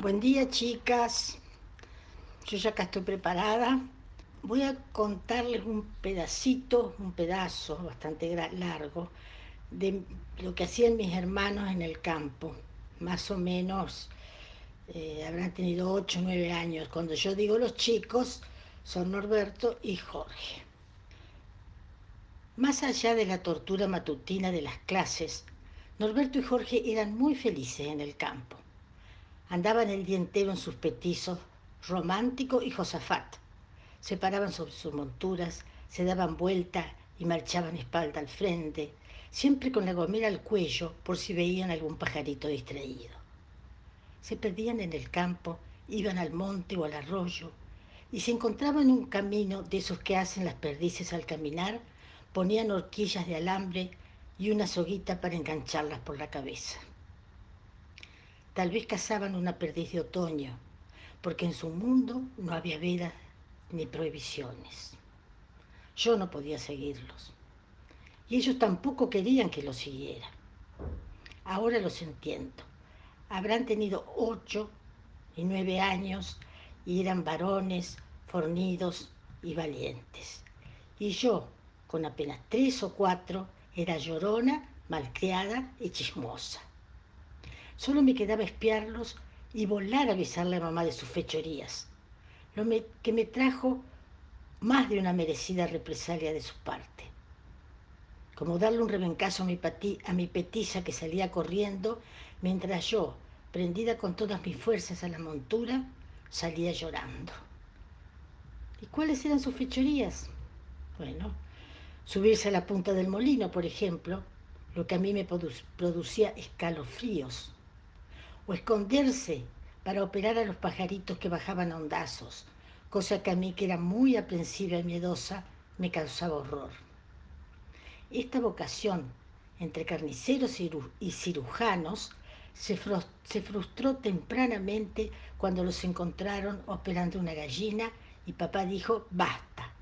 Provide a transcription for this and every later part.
Buen día, chicas. Yo ya acá estoy preparada. Voy a contarles un pedacito, un pedazo bastante largo, de lo que hacían mis hermanos en el campo. Más o menos eh, habrán tenido 8 o 9 años. Cuando yo digo los chicos, son Norberto y Jorge. Más allá de la tortura matutina de las clases, Norberto y Jorge eran muy felices en el campo. Andaban el día entero en sus petizos, Romántico y Josafat. Se paraban sobre sus monturas, se daban vuelta y marchaban espalda al frente, siempre con la gomera al cuello por si veían algún pajarito distraído. Se perdían en el campo, iban al monte o al arroyo, y se encontraban en un camino de esos que hacen las perdices al caminar, ponían horquillas de alambre y una soguita para engancharlas por la cabeza. Tal vez cazaban una perdiz de otoño, porque en su mundo no había vedas ni prohibiciones. Yo no podía seguirlos, y ellos tampoco querían que los siguiera. Ahora los entiendo. Habrán tenido ocho y nueve años y eran varones, fornidos y valientes. Y yo, con apenas tres o cuatro, era llorona, malcriada y chismosa. Solo me quedaba espiarlos y volar a besarle a mamá de sus fechorías, lo que me trajo más de una merecida represalia de su parte. Como darle un rebencazo a mi, a mi que salía corriendo, mientras yo, prendida con todas mis fuerzas a la montura, salía llorando. ¿Y cuáles eran sus fechorías? Bueno, subirse a la punta del molino, por ejemplo, lo que a mí me producía escalofríos, o esconderse para operar a los pajaritos que bajaban hondazos, cosa que a mí, que era muy aprensiva y miedosa, me causaba horror. Esta vocación entre carniceros y cirujanos se, frustró tempranamente cuando los encontraron operando una gallina y papá dijo, basta.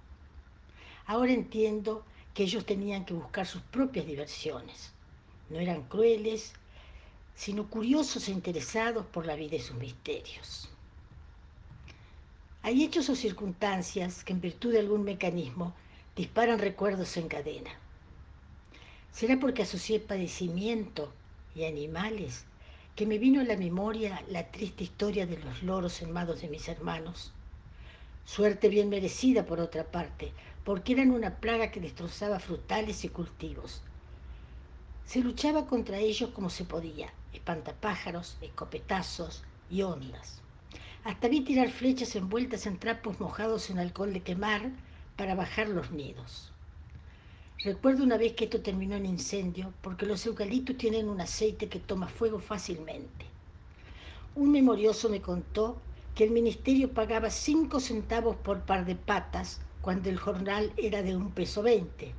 Ahora entiendo que ellos tenían que buscar sus propias diversiones. No eran crueles, sino curiosos e interesados por la vida y sus misterios. Hay hechos o circunstancias que en virtud de algún mecanismo disparan recuerdos en cadena. ¿Será porque asocié padecimiento y animales que me vino a la memoria la triste historia de los loros manos de mis hermanos? Suerte bien merecida por otra parte, porque eran una plaga que destrozaba frutales y cultivos. Se luchaba contra ellos como se podía, espantapájaros, escopetazos y ondas. Hasta vi tirar flechas envueltas en trapos mojados en alcohol de quemar para bajar los nidos. Recuerdo una vez que esto terminó en incendio porque los eucaliptos tienen un aceite que toma fuego fácilmente. Un memorioso me contó que el ministerio pagaba cinco centavos por par de patas cuando el jornal era de un peso veinte,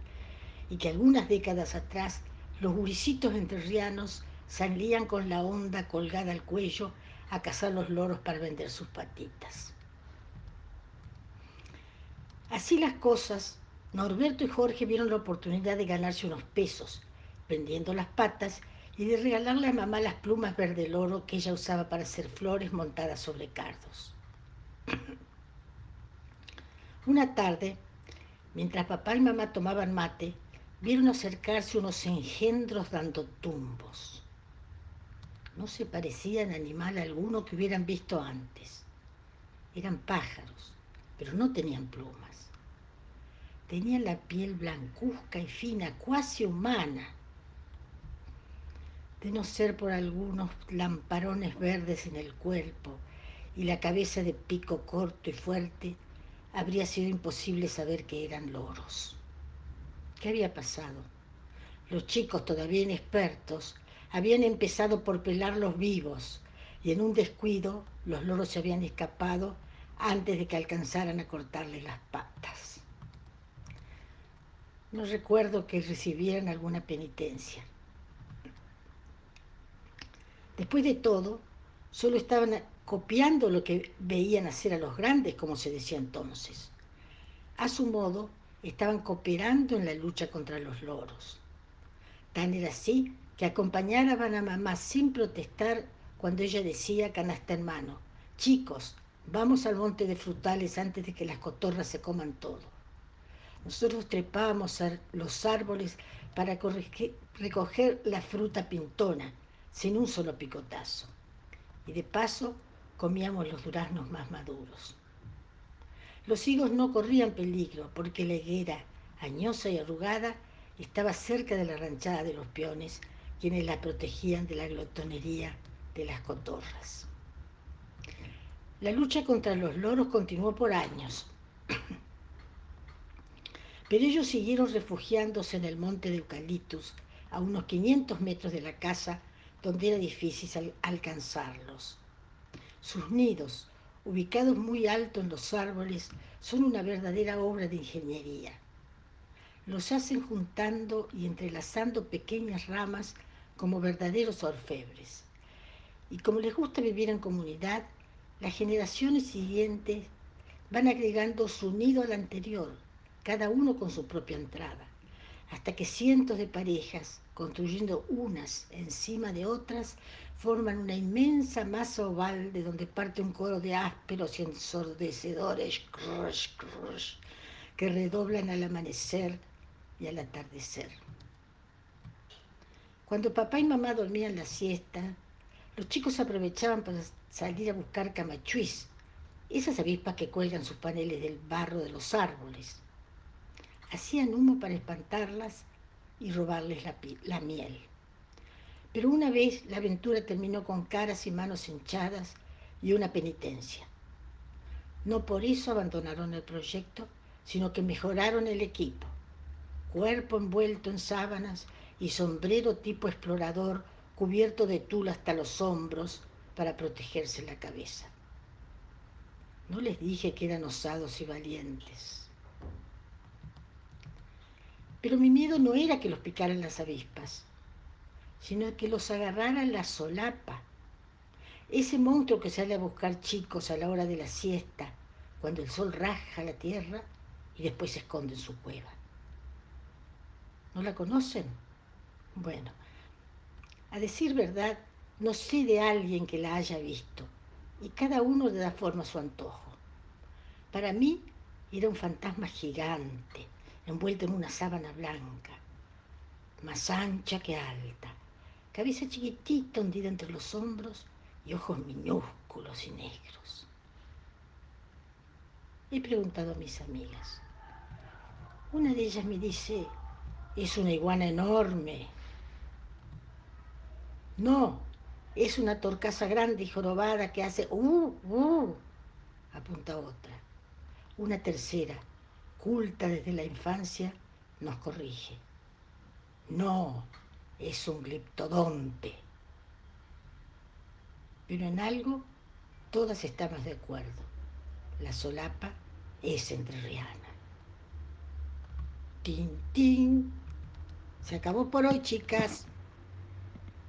y que algunas décadas atrás los guricitos enterrianos salían con la onda colgada al cuello a cazar los loros para vender sus patitas. Así las cosas, Norberto y Jorge vieron la oportunidad de ganarse unos pesos, vendiendo las patas y de regalarle a mamá las plumas verde loro que ella usaba para hacer flores montadas sobre cardos. Una tarde, mientras papá y mamá tomaban mate, vieron acercarse unos engendros dando tumbos. No se parecían a animal alguno que hubieran visto antes. Eran pájaros, pero no tenían plumas. Tenían la piel blancuzca y fina, cuasi humana, de no ser por algunos lamparones verdes en el cuerpo y la cabeza de pico corto y fuerte, habría sido imposible saber que eran loros. ¿Qué había pasado? Los chicos, todavía inexpertos, habían empezado por pelarlos vivos y en un descuido los loros se habían escapado antes de que alcanzaran a cortarles las patas. No recuerdo que recibieran alguna penitencia. Después de todo, solo estaban copiando lo que veían hacer a los grandes, como se decía entonces. A su modo, estaban cooperando en la lucha contra los loros. Tan era así que acompañaban a mamá sin protestar cuando ella decía canasta en mano, chicos, vamos al monte de frutales antes de que las cotorras se coman todo. Nosotros trepábamos a los árboles para recoger la fruta pintona sin un solo picotazo. Y de paso comíamos los duraznos más maduros. Los higos no corrían peligro porque la higuera, añosa y arrugada, estaba cerca de la ranchada de los peones, quienes la protegían de la glotonería de las cotorras. La lucha contra los loros continuó por años, pero ellos siguieron refugiándose en el monte de Eucaliptus, a unos 500 metros de la casa, donde era difícil alcanzarlos. Sus nidos, ubicados muy alto en los árboles, son una verdadera obra de ingeniería. Los hacen juntando y entrelazando pequeñas ramas como verdaderos orfebres. Y como les gusta vivir en comunidad, las generaciones siguientes van agregando su nido al anterior, cada uno con su propia entrada, hasta que cientos de parejas, construyendo unas encima de otras, forman una inmensa masa oval de donde parte un coro de ásperos y ensordecedores crush, crush, que redoblan al amanecer y al atardecer. Cuando papá y mamá dormían la siesta, los chicos aprovechaban para salir a buscar camachuís, esas avispas que cuelgan sus paneles del barro de los árboles. Hacían humo para espantarlas y robarles la, la miel. Pero una vez la aventura terminó con caras y manos hinchadas y una penitencia. No por eso abandonaron el proyecto, sino que mejoraron el equipo. Cuerpo envuelto en sábanas y sombrero tipo explorador cubierto de tul hasta los hombros para protegerse la cabeza. No les dije que eran osados y valientes. Pero mi miedo no era que los picaran las avispas sino que los agarrara la solapa. Ese monstruo que sale a buscar chicos a la hora de la siesta, cuando el sol raja la tierra y después se esconde en su cueva. ¿No la conocen? Bueno, a decir verdad, no sé de alguien que la haya visto, y cada uno le da forma a su antojo. Para mí era un fantasma gigante, envuelto en una sábana blanca, más ancha que alta, cabeza chiquitita hundida entre los hombros y ojos minúsculos y negros. He preguntado a mis amigas. Una de ellas me dice, es una iguana enorme. No, es una torcaza grande y jorobada que hace uh, uh, apunta otra. Una tercera, culta desde la infancia, nos corrige. No, es un gliptodonte. Pero en algo todas estamos de acuerdo. La solapa es entrerriana. Tin, tin. Se acabó por hoy, chicas.